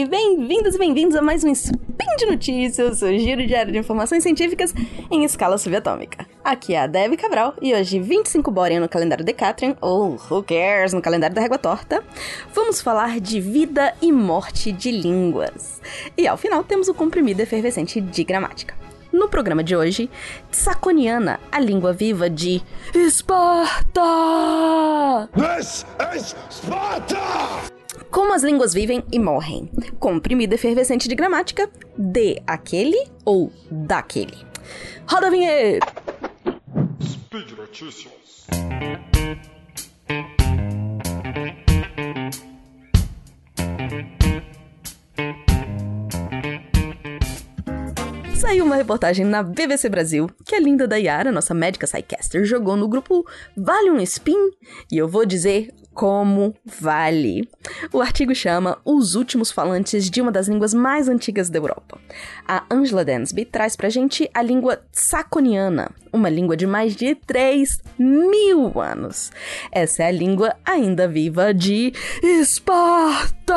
E bem-vindos e bem-vindos a mais um Spin de Notícias, o giro diário de informações científicas em escala subatômica. Aqui é a Debbie Cabral e hoje, 25 Borean no calendário Decatrian, ou Who Cares no calendário da Régua Torta, vamos falar de vida e morte de línguas. E ao final temos o comprimido efervescente de gramática. No programa de hoje, Saconiana, a língua viva de Esparta! This is Sparta! Como as línguas vivem e morrem. Comprimido efervescente de gramática, de aquele ou daquele. Roda a vinheta! Speed Notícias. Saiu uma reportagem na BBC Brasil que a linda Dayara, nossa médica Psycaster, jogou no grupo Vale um Spin? E eu vou dizer como vale. O artigo chama Os Últimos Falantes de uma das línguas mais antigas da Europa. A Angela Dansby traz pra gente a língua saconiana, uma língua de mais de 3 mil anos. Essa é a língua ainda viva de Esparta!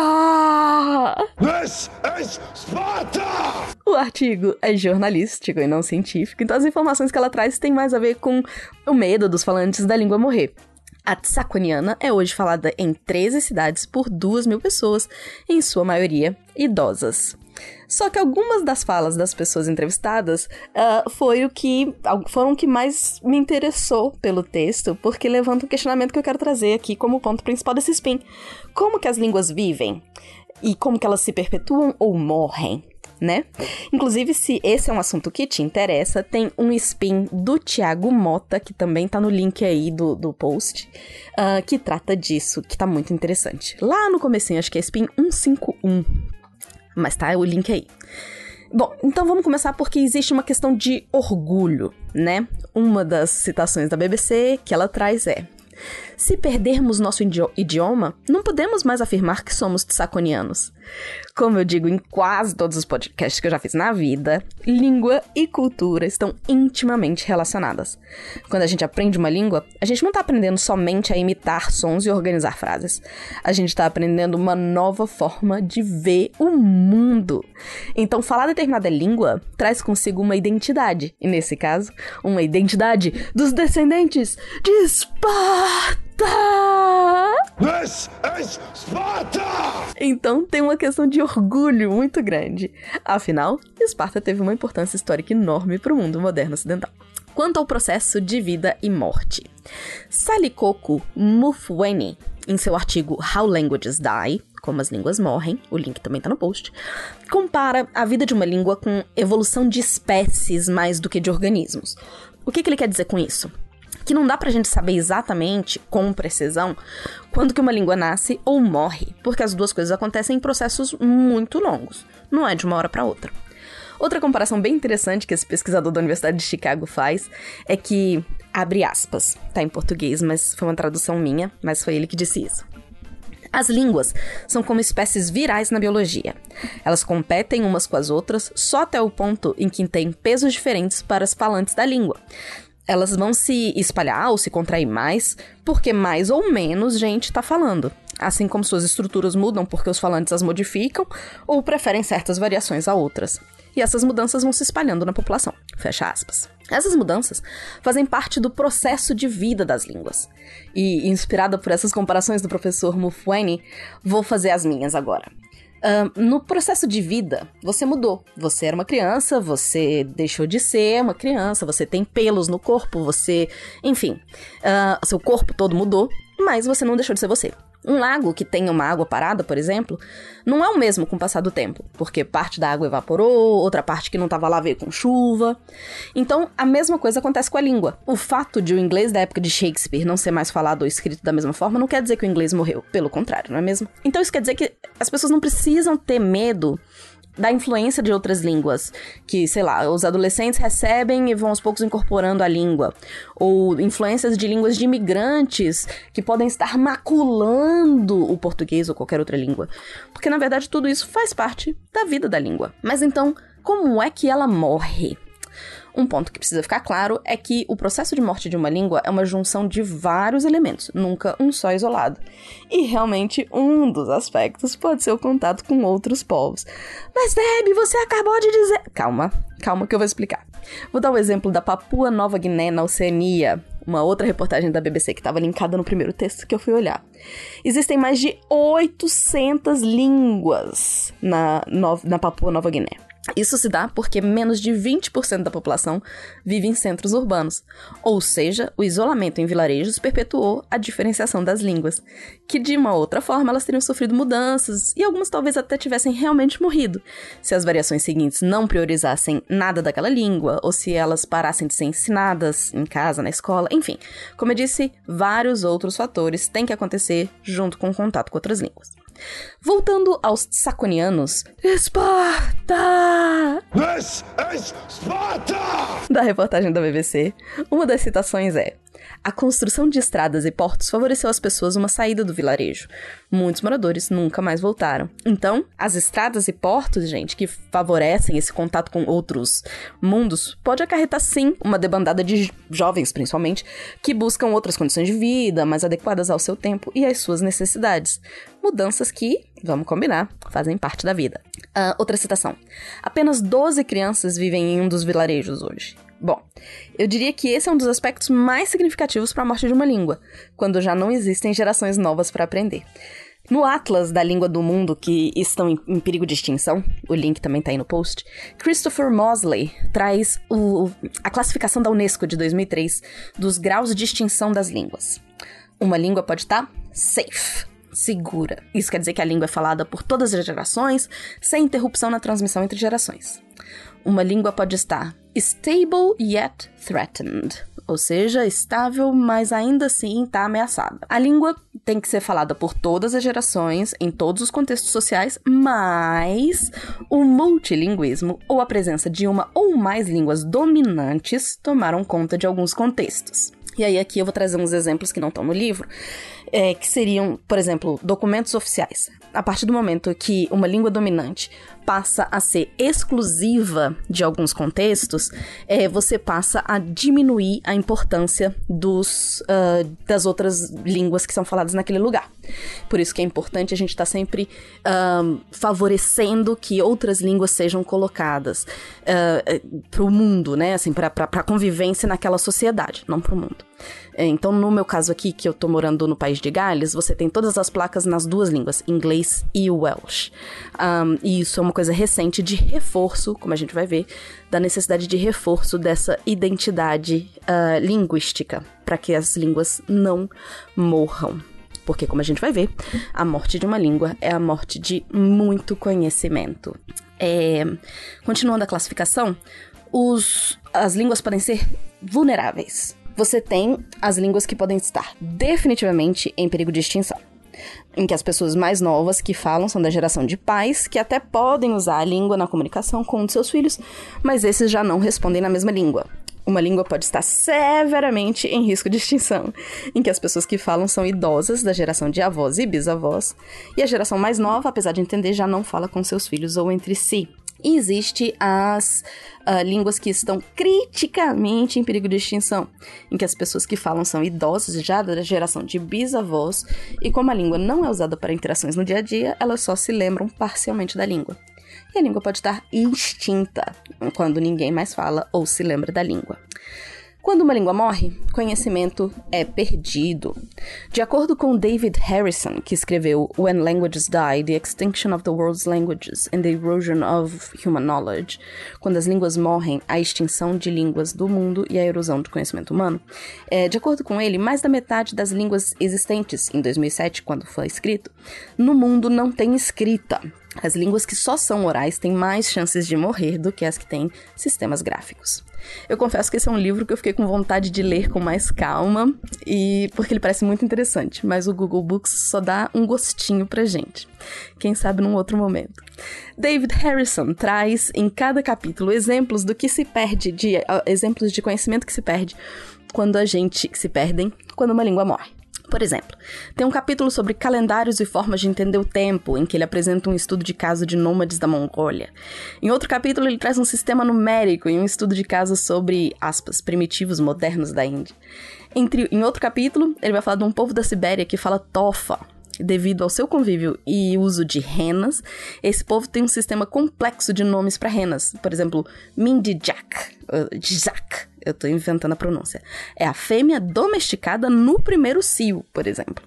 This is Sparta! O artigo é jornalístico e não científico, então as informações que ela traz têm mais a ver com o medo dos falantes da língua morrer. A Tsakoniana é hoje falada em 13 cidades por 2 mil pessoas, em sua maioria idosas. Só que algumas das falas das pessoas entrevistadas uh, foi o que foram o que mais me interessou pelo texto, porque levanta um questionamento que eu quero trazer aqui como ponto principal desse spin. Como que as línguas vivem? E como que elas se perpetuam ou morrem? né? Inclusive, se esse é um assunto que te interessa, tem um spin do Thiago Mota, que também tá no link aí do, do post, uh, que trata disso, que tá muito interessante. Lá no comecinho, acho que é spin 151. Mas tá o link aí. Bom, então vamos começar porque existe uma questão de orgulho, né? Uma das citações da BBC que ela traz é: se perdermos nosso idioma, não podemos mais afirmar que somos tsakonianos. Como eu digo em quase todos os podcasts que eu já fiz na vida, língua e cultura estão intimamente relacionadas. Quando a gente aprende uma língua, a gente não está aprendendo somente a imitar sons e organizar frases. A gente está aprendendo uma nova forma de ver o mundo. Então, falar determinada língua traz consigo uma identidade, e nesse caso, uma identidade dos descendentes de Esparta. This is Sparta! Então tem uma questão de orgulho muito grande. Afinal, Esparta teve uma importância histórica enorme para o mundo moderno ocidental. Quanto ao processo de vida e morte, Salikoku Mufweni, em seu artigo How Languages Die, como as línguas morrem, o link também tá no post, compara a vida de uma língua com evolução de espécies mais do que de organismos. O que, que ele quer dizer com isso? Que não dá pra gente saber exatamente, com precisão, quando que uma língua nasce ou morre, porque as duas coisas acontecem em processos muito longos, não é de uma hora para outra. Outra comparação bem interessante que esse pesquisador da Universidade de Chicago faz é que, abre aspas, tá em português, mas foi uma tradução minha, mas foi ele que disse isso. As línguas são como espécies virais na biologia. Elas competem umas com as outras só até o ponto em que têm pesos diferentes para os falantes da língua elas vão se espalhar ou se contrair mais, porque mais ou menos gente está falando. Assim como suas estruturas mudam porque os falantes as modificam ou preferem certas variações a outras. E essas mudanças vão se espalhando na população. Fecha aspas. Essas mudanças fazem parte do processo de vida das línguas. E, inspirada por essas comparações do professor Mufweni, vou fazer as minhas agora. No processo de vida, você mudou. Você era uma criança, você deixou de ser uma criança, você tem pelos no corpo, você. Enfim, uh, seu corpo todo mudou, mas você não deixou de ser você. Um lago que tem uma água parada, por exemplo, não é o mesmo com o passar do tempo, porque parte da água evaporou, outra parte que não estava lá veio com chuva. Então, a mesma coisa acontece com a língua. O fato de o inglês da época de Shakespeare não ser mais falado ou escrito da mesma forma não quer dizer que o inglês morreu. Pelo contrário, não é mesmo? Então, isso quer dizer que as pessoas não precisam ter medo da influência de outras línguas, que, sei lá, os adolescentes recebem e vão aos poucos incorporando a língua, ou influências de línguas de imigrantes que podem estar maculando o português ou qualquer outra língua. Porque na verdade tudo isso faz parte da vida da língua. Mas então, como é que ela morre? Um ponto que precisa ficar claro é que o processo de morte de uma língua é uma junção de vários elementos, nunca um só isolado. E realmente um dos aspectos pode ser o contato com outros povos. Mas Deb, você acabou de dizer. Calma, calma que eu vou explicar. Vou dar o um exemplo da Papua Nova Guiné na Oceania, uma outra reportagem da BBC que estava linkada no primeiro texto que eu fui olhar. Existem mais de 800 línguas na, na Papua Nova Guiné. Isso se dá porque menos de 20% da população vive em centros urbanos, ou seja, o isolamento em vilarejos perpetuou a diferenciação das línguas, que de uma outra forma elas teriam sofrido mudanças e algumas talvez até tivessem realmente morrido, se as variações seguintes não priorizassem nada daquela língua, ou se elas parassem de ser ensinadas em casa, na escola, enfim. Como eu disse, vários outros fatores têm que acontecer junto com o contato com outras línguas. Voltando aos saconianos, Esparta! This is Sparta! Da reportagem da BBC, uma das citações é: a construção de estradas e portos favoreceu às pessoas uma saída do vilarejo. Muitos moradores nunca mais voltaram. Então, as estradas e portos, gente, que favorecem esse contato com outros mundos, pode acarretar sim uma debandada de jovens, principalmente, que buscam outras condições de vida mais adequadas ao seu tempo e às suas necessidades. Mudanças que, vamos combinar, fazem parte da vida. Uh, outra citação. Apenas 12 crianças vivem em um dos vilarejos hoje. Bom, eu diria que esse é um dos aspectos mais significativos para a morte de uma língua, quando já não existem gerações novas para aprender. No Atlas da Língua do Mundo, que estão em, perigo de extinção, o link também está aí no post, Christopher Mosley traz o, a classificação da Unesco de 2003 dos graus de extinção das línguas. Uma língua pode estar tá safe, segura. Isso quer dizer que a língua é falada por todas as gerações, sem interrupção na transmissão entre gerações. Uma língua pode estar stable yet threatened, ou seja, estável, mas ainda assim está ameaçada. A língua tem que ser falada por todas as gerações, em todos os contextos sociais, mas o multilinguismo, ou a presença de uma ou mais línguas dominantes, tomaram conta de alguns contextos. E aí aqui eu vou trazer uns exemplos que não estão no livro, é, que seriam, por exemplo, documentos oficiais. A partir do momento que uma língua dominante passa a ser exclusiva de alguns contextos, é, você passa a diminuir a importância dos, uh, das outras línguas que são faladas naquele lugar. Por isso que é importante a gente estar tá sempre uh, favorecendo que outras línguas sejam colocadas uh, para o mundo, né? Assim, para a convivência naquela sociedade, não para o mundo. É, então, no meu caso aqui, que eu tô morando no país de Gales, você tem todas as placas nas duas línguas, inglês e Welsh. Um, e isso é uma coisa recente de reforço, como a gente vai ver, da necessidade de reforço dessa identidade uh, linguística, para que as línguas não morram. Porque, como a gente vai ver, a morte de uma língua é a morte de muito conhecimento. É... Continuando a classificação, os... as línguas podem ser vulneráveis você tem as línguas que podem estar definitivamente em perigo de extinção. Em que as pessoas mais novas que falam são da geração de pais que até podem usar a língua na comunicação com um seus filhos, mas esses já não respondem na mesma língua. Uma língua pode estar severamente em risco de extinção, em que as pessoas que falam são idosas da geração de avós e bisavós, e a geração mais nova, apesar de entender, já não fala com seus filhos ou entre si. E existe as uh, línguas que estão criticamente em perigo de extinção, em que as pessoas que falam são idosas já da geração de bisavós, e como a língua não é usada para interações no dia a dia, elas só se lembram parcialmente da língua. E a língua pode estar extinta quando ninguém mais fala ou se lembra da língua. Quando uma língua morre, conhecimento é perdido. De acordo com David Harrison, que escreveu When Languages Die: The Extinction of the World's Languages and the Erosion of Human Knowledge, quando as línguas morrem, a extinção de línguas do mundo e a erosão do conhecimento humano, é, de acordo com ele, mais da metade das línguas existentes em 2007, quando foi escrito, no mundo não tem escrita. As línguas que só são orais têm mais chances de morrer do que as que têm sistemas gráficos. Eu confesso que esse é um livro que eu fiquei com vontade de ler com mais calma e porque ele parece muito interessante, mas o Google Books só dá um gostinho pra gente. Quem sabe num outro momento. David Harrison traz em cada capítulo exemplos do que se perde de exemplos de conhecimento que se perde quando a gente se perdem quando uma língua morre. Por exemplo, tem um capítulo sobre calendários e formas de entender o tempo, em que ele apresenta um estudo de caso de nômades da Mongólia. Em outro capítulo, ele traz um sistema numérico e um estudo de casos sobre, aspas, primitivos modernos da Índia. Entre, em outro capítulo, ele vai falar de um povo da Sibéria que fala tofa, devido ao seu convívio e uso de renas, esse povo tem um sistema complexo de nomes para renas. Por exemplo, Mindijak, uh, eu tô inventando a pronúncia. É a fêmea domesticada no primeiro cio, por exemplo.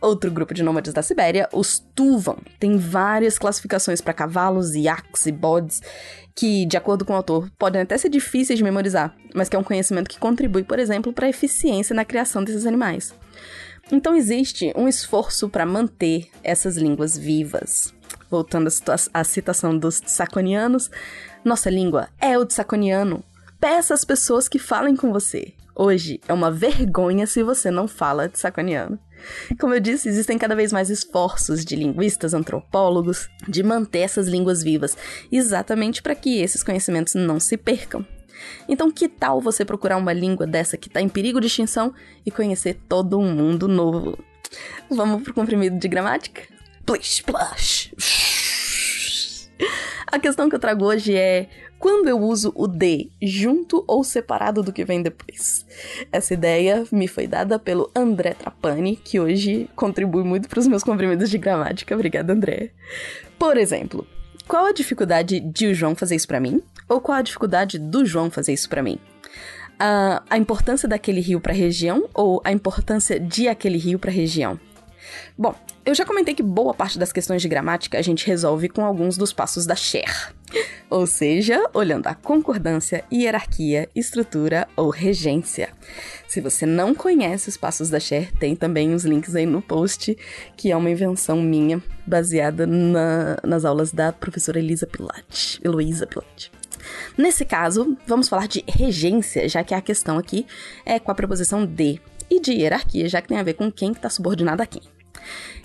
Outro grupo de nômades da Sibéria, os Tuvan, tem várias classificações para cavalos, yaks e bodes, que, de acordo com o autor, podem até ser difíceis de memorizar, mas que é um conhecimento que contribui, por exemplo, para a eficiência na criação desses animais. Então existe um esforço para manter essas línguas vivas. Voltando à citação dos tsakonianos, nossa língua é o tsakoniano. Peça às pessoas que falem com você. Hoje é uma vergonha se você não fala tsakoniano. Como eu disse, existem cada vez mais esforços de linguistas, antropólogos, de manter essas línguas vivas, exatamente para que esses conhecimentos não se percam. Então, que tal você procurar uma língua dessa que está em perigo de extinção e conhecer todo um mundo novo? Vamos pro comprimido de gramática? Plish, splash. A questão que eu trago hoje é quando eu uso o de junto ou separado do que vem depois. Essa ideia me foi dada pelo André Trapani, que hoje contribui muito para os meus comprimidos de gramática. Obrigada, André. Por exemplo, qual a dificuldade de o João fazer isso para mim? Ou qual a dificuldade do João fazer isso para mim? Uh, a importância daquele rio para a região ou a importância de aquele rio para a região? Bom, eu já comentei que boa parte das questões de gramática a gente resolve com alguns dos passos da Cher. Ou seja, olhando a concordância, hierarquia, estrutura ou regência. Se você não conhece os passos da Cher, tem também os links aí no post, que é uma invenção minha, baseada na, nas aulas da professora Elisa Pilate, Heloísa Pilate. Nesse caso, vamos falar de regência, já que a questão aqui é com a preposição de, e de hierarquia, já que tem a ver com quem está subordinado a quem.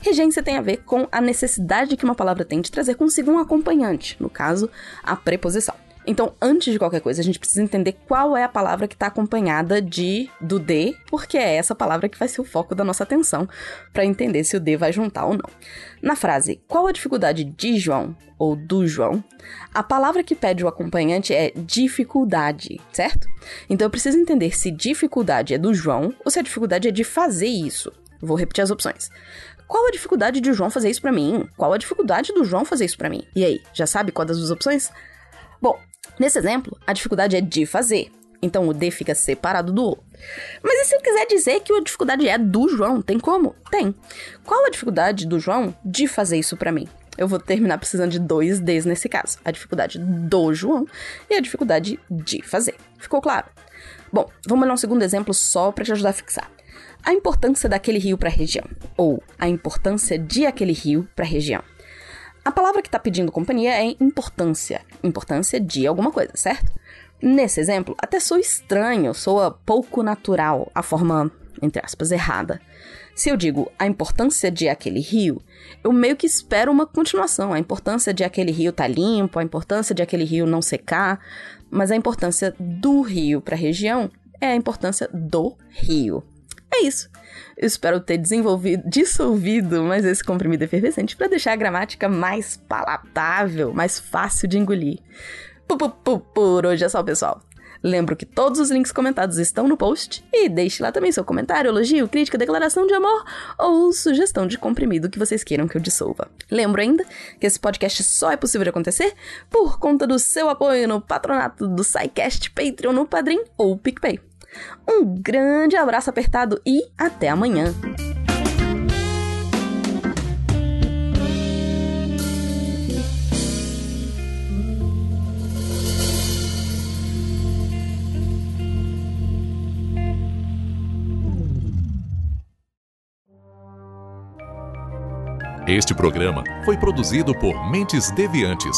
Regência tem a ver com a necessidade que uma palavra tem de trazer consigo um acompanhante, no caso, a preposição. Então, antes de qualquer coisa, a gente precisa entender qual é a palavra que está acompanhada de do de, porque é essa palavra que vai ser o foco da nossa atenção para entender se o de vai juntar ou não. Na frase qual a dificuldade de João ou do João, a palavra que pede o acompanhante é dificuldade, certo? Então eu preciso entender se dificuldade é do João ou se a dificuldade é de fazer isso. Vou repetir as opções. Qual a dificuldade de João fazer isso para mim? Qual a dificuldade do João fazer isso para mim? E aí, já sabe qual das duas opções? Bom, nesse exemplo, a dificuldade é de fazer. Então o D fica separado do O. Mas e se eu quiser dizer que a dificuldade é do João? Tem como? Tem. Qual a dificuldade do João de fazer isso para mim? Eu vou terminar precisando de dois Ds nesse caso. A dificuldade do João e a dificuldade de fazer. Ficou claro? Bom, vamos olhar um segundo exemplo só para te ajudar a fixar a importância daquele rio para a região, ou a importância de aquele rio para a região. A palavra que está pedindo companhia é importância, importância de alguma coisa, certo? Nesse exemplo, até sou estranho, soa pouco natural, a forma, entre aspas, errada. Se eu digo a importância de aquele rio, eu meio que espero uma continuação. A importância de aquele rio estar tá limpo, a importância de aquele rio não secar, mas a importância do rio para a região é a importância do rio. É isso. Espero ter desenvolvido, dissolvido mais esse comprimido efervescente para deixar a gramática mais palatável, mais fácil de engolir. Por hoje é só, pessoal. Lembro que todos os links comentados estão no post e deixe lá também seu comentário, elogio, crítica, declaração de amor ou sugestão de comprimido que vocês queiram que eu dissolva. Lembro ainda que esse podcast só é possível de acontecer por conta do seu apoio no patronato do SciCast, Patreon, no Padrim ou PicPay. Um grande abraço apertado e até amanhã! Este programa foi produzido por Mentes Deviantes.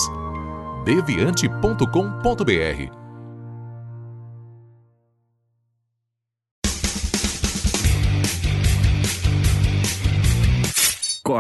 deviante.com.br